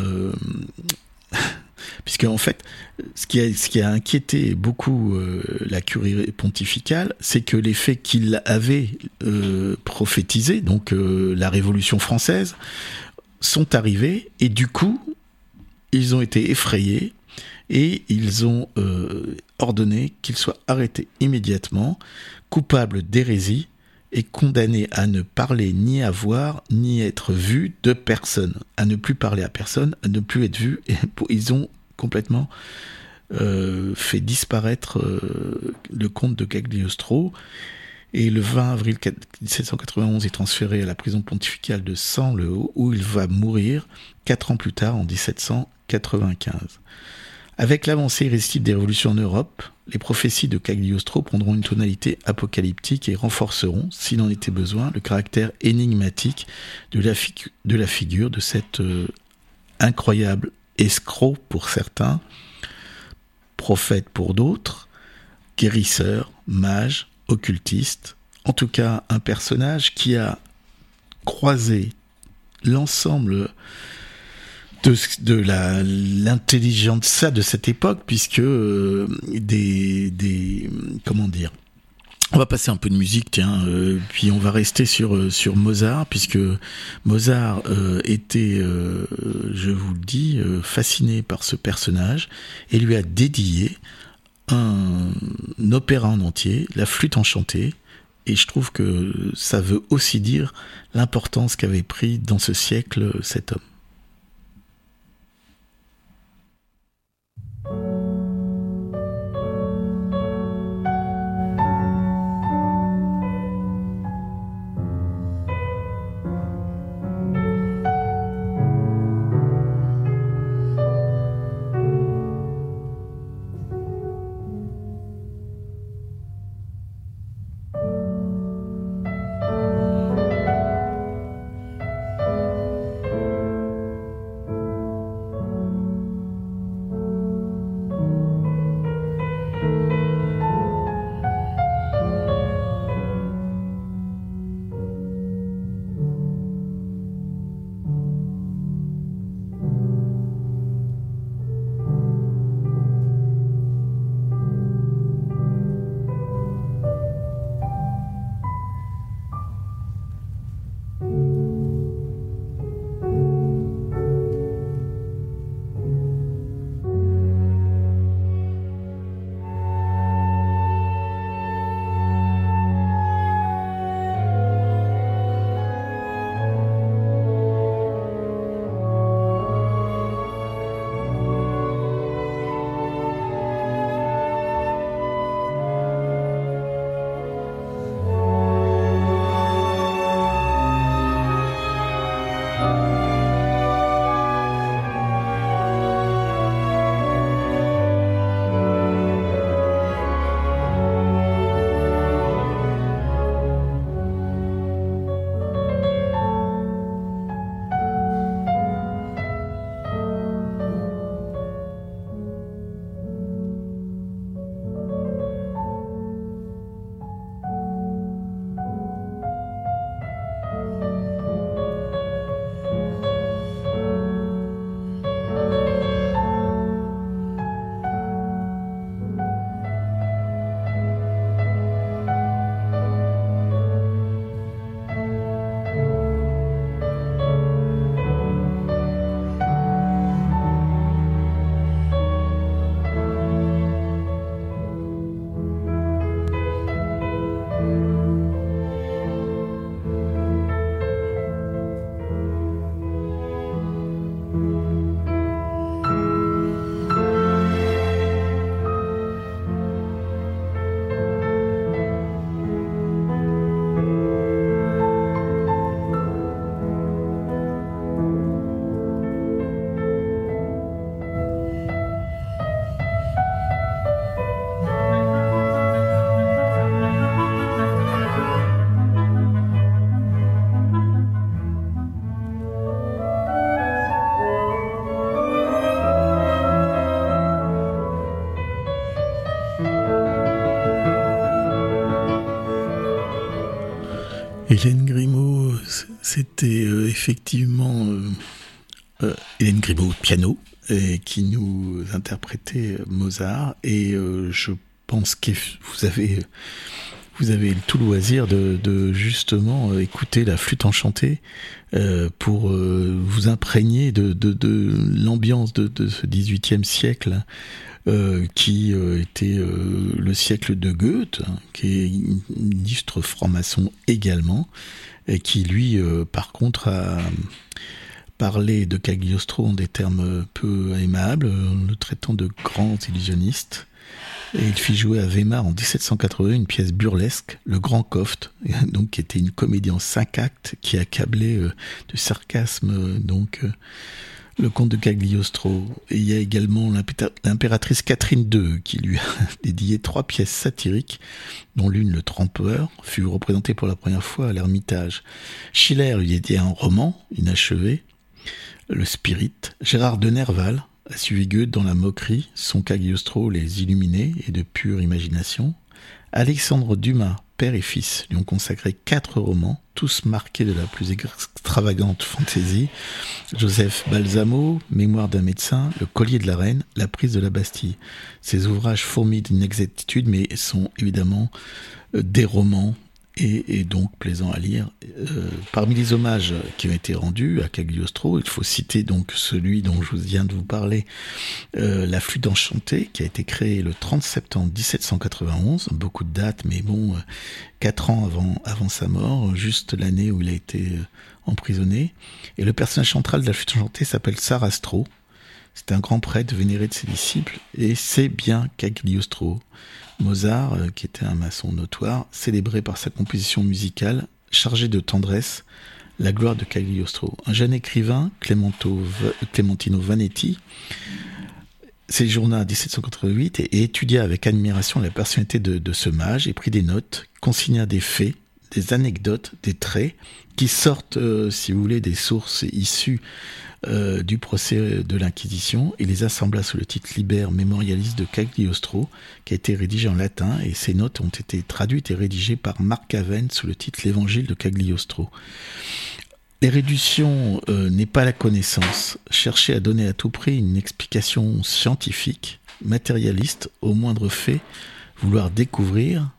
Speaker 2: puisque en fait ce qui a, inquiété beaucoup euh, la curie pontificale c'est que les faits qu'il avait euh, prophétisés donc euh, la révolution française sont arrivés et du coup ils ont été effrayés et ils ont ordonné qu'il soit arrêté immédiatement, coupable d'hérésie et condamné à ne parler ni à voir ni être vu de personne, à ne plus parler à personne, à ne plus être vu. Ils ont complètement euh, fait disparaître euh, le comte de Cagliostro. Et le 20 avril 1791 est transféré à la prison pontificale de San-Le-Haut, où il va mourir quatre ans plus tard, en 1795. Avec l'avancée irrésistible des révolutions en Europe, les prophéties de Cagliostro prendront une tonalité apocalyptique et renforceront, s'il en était besoin, le caractère énigmatique de la, figure de cet euh, incroyable escroc pour certains, prophète pour d'autres, guérisseur, mage, occultiste, en tout cas un personnage qui a croisé l'ensemble de, de de cette époque puisque euh, des des comment dire on va passer un peu de musique tiens euh, puis on va rester sur euh, sur Mozart puisque Mozart euh, était je vous le dis fasciné par ce personnage et lui a dédié un opéra en entier la flûte enchantée et je trouve que ça veut aussi dire l'importance qu'avait pris dans ce siècle cet homme Hélène Grimaud, c'était euh, effectivement euh, euh, Hélène Grimaud piano qui nous interprétait Mozart. Et je pense que vous avez vous avez tout loisir de, justement écouter la flûte enchantée pour vous imprégner de, de, l'ambiance de, ce XVIIIe siècle euh, qui euh, était euh, le siècle de Goethe, hein, qui est ministre franc-maçon également, et qui lui, par contre, a parlé de Cagliostro en des termes peu aimables, euh, le traitant de grand illusionniste. Et il fit jouer à Weimar en 1780 une pièce burlesque, Le Grand Coft, donc qui était une comédie en cinq actes qui accablait de sarcasme donc le comte de Cagliostro. Et il y a également l'impératrice Catherine II qui lui a dédié trois pièces satiriques, dont l'une, Le Trompeur, fut représentée pour la première fois à l'Ermitage. Schiller lui dédié un roman inachevé, Le Spirit. Gérard de Nerval a suivi Goethe dans la moquerie, son Cagliostro les illuminés et de pure imagination. Alexandre Dumas, père et fils, lui ont consacré quatre romans, tous marqués de la plus extravagante fantaisie. Joseph Balsamo, Mémoire d'un médecin, Le collier de la reine, La prise de la Bastille. Ces ouvrages fourmillent d'inexactitudes, mais sont évidemment euh, des romans et, donc plaisants à lire. Euh, parmi les hommages qui ont été rendus à Cagliostro, il faut citer donc celui dont je viens de vous parler, euh, La flûte enchantée, qui a été créée le 30 septembre 1791. Beaucoup de dates, mais bon, euh, quatre ans avant, avant sa mort, juste l'année où il a été emprisonné. Et le personnage central de la flûte enchantée s'appelle Sarastro. C'est un grand prêtre vénéré de ses disciples, et c'est bien Cagliostro. Mozart, euh, qui était un maçon notoire, célébré par sa composition musicale, chargée de tendresse, la gloire de Cagliostro. Un jeune écrivain, Clementino Vanetti, séjourna en 1788 et, étudia avec admiration la personnalité de ce mage et prit des notes, consigna des faits, des anecdotes, des traits qui sortent, euh, si vous voulez, des sources issues euh, du procès de l'Inquisition et les assembla sous le titre Liber Memorialis de Cagliostro, qui a été rédigé en latin, et ces notes ont été traduites et rédigées par Marc Aven sous le titre L'Évangile de Cagliostro. L'érudition euh, n'est pas la connaissance. Chercher à donner à tout prix une explication scientifique, matérialiste, au moindre fait, vouloir découvrir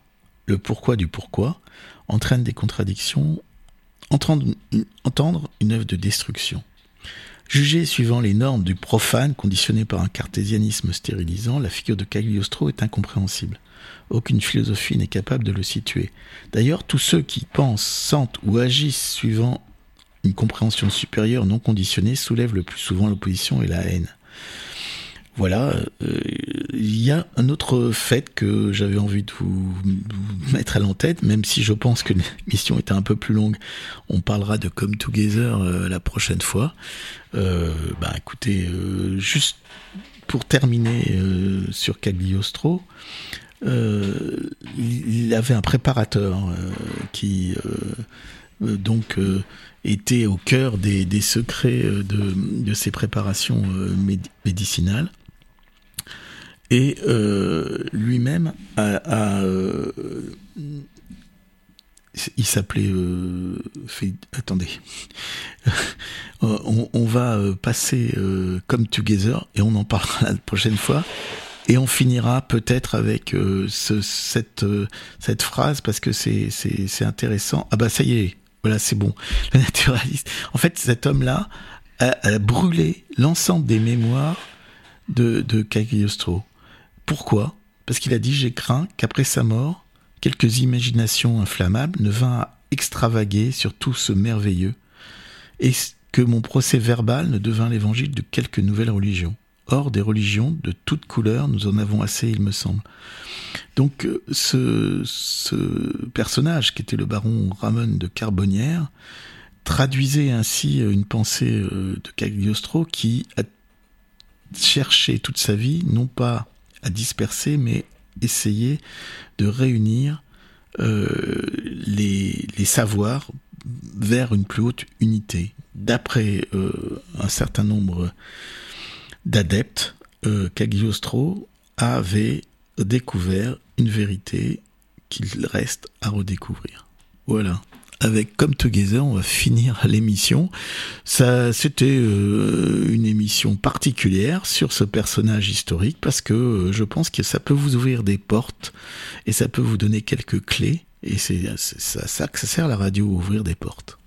Speaker 2: le pourquoi du pourquoi, entraîne des contradictions, entendre, une œuvre de destruction. Jugé suivant les normes du profane conditionné par un cartésianisme stérilisant, la figure de Cagliostro est incompréhensible. Aucune philosophie n'est capable de le situer. D'ailleurs, tous ceux qui pensent, sentent ou agissent suivant une compréhension supérieure non conditionnée soulèvent le plus souvent l'opposition et la haine. Voilà, euh, il y a un autre fait que j'avais envie de vous, mettre à l'entête, même si je pense que l'émission était un peu plus longue. On parlera de Come Together euh, la prochaine fois. Euh, bah écoutez, juste pour terminer sur Cagliostro, il avait un préparateur qui donc était au cœur des, secrets de, ces préparations médi- médicinales. Et euh, lui-même a, a, euh, il s'appelait euh, attendez. Euh, on, on va euh, passer euh, comme Together et on en parlera la prochaine fois. Et on finira peut-être avec ce, cette cette phrase parce que c'est c'est intéressant. Ah bah ça y est. Voilà c'est bon. Le naturaliste. En fait cet homme là a, a brûlé l'ensemble des mémoires de de Cagliostro pourquoi? Parce qu'il a dit J'ai craint qu'après sa mort, quelques imaginations inflammables ne vinrent à extravaguer sur tout ce merveilleux, et que mon procès verbal ne devint l'évangile de quelques nouvelles religions. Or, des religions de toutes couleurs, nous en avons assez, il me semble. Donc, euh, ce, ce personnage, qui était le baron Ramon de Carbonnière, traduisait ainsi une pensée euh, de Cagliostro qui a cherché toute sa vie, non pas à disperser, mais essayer de réunir euh, les, savoirs vers une plus haute unité. D'après euh, un certain nombre d'adeptes, euh, Cagliostro avait découvert une vérité qu'il reste à redécouvrir. Voilà. Avec Come Together, on va finir l'émission. Ça, c'était euh, une émission particulière sur ce personnage historique parce que euh, je pense que ça peut vous ouvrir des portes et ça peut vous donner quelques clés. Et c'est ça, ça que ça sert la radio, ouvrir des portes.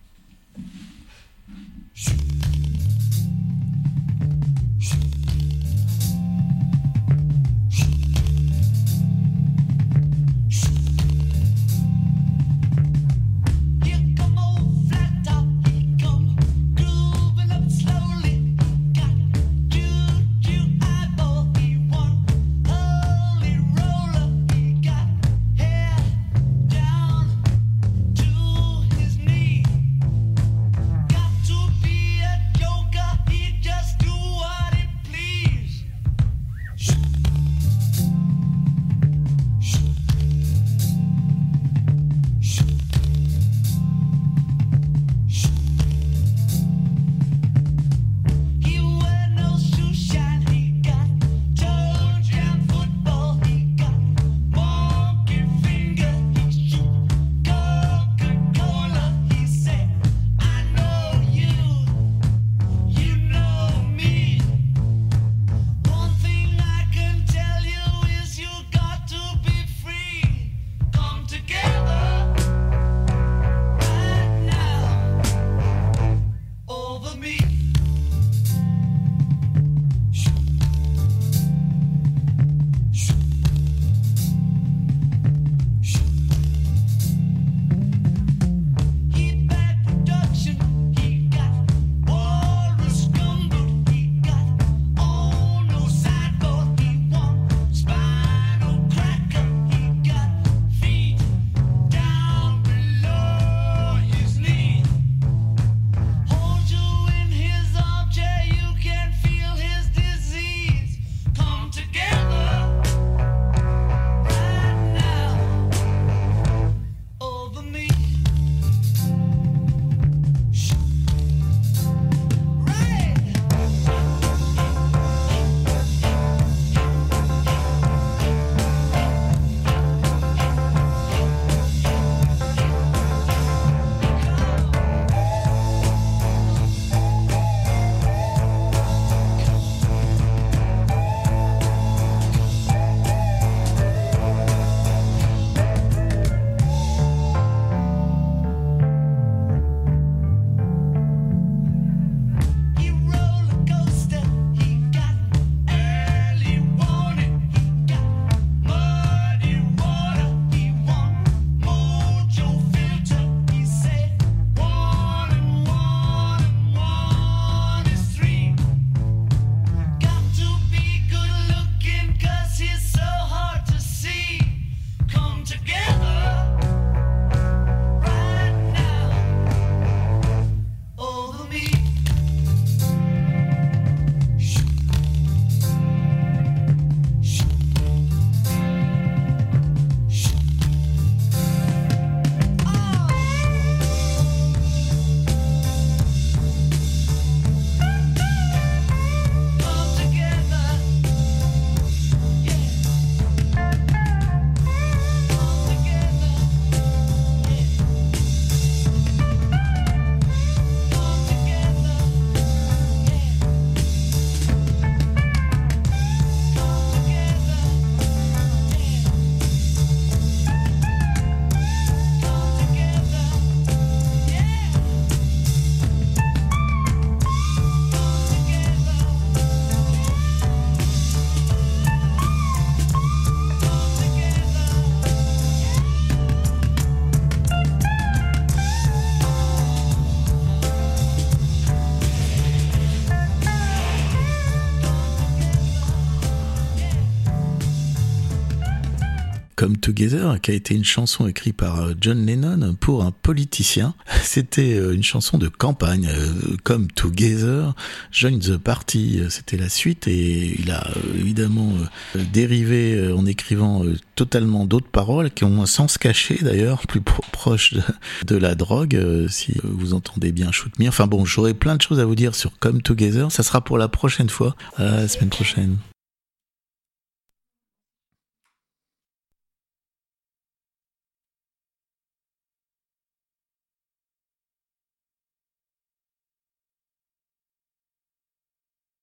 Speaker 7: Together,
Speaker 2: qui a été une chanson écrite par euh, John Lennon pour un politicien. C'était euh, une chanson de campagne. euh, Come Together, Join the Party, c'était la suite et il a évidemment dérivé en écrivant totalement d'autres paroles qui ont un sens caché d'ailleurs, plus pro- proche de, de la drogue, si vous entendez bien Shoot Me. Enfin bon, j'aurai plein de choses à vous dire sur Come Together. Ça sera pour la prochaine fois, à la semaine prochaine.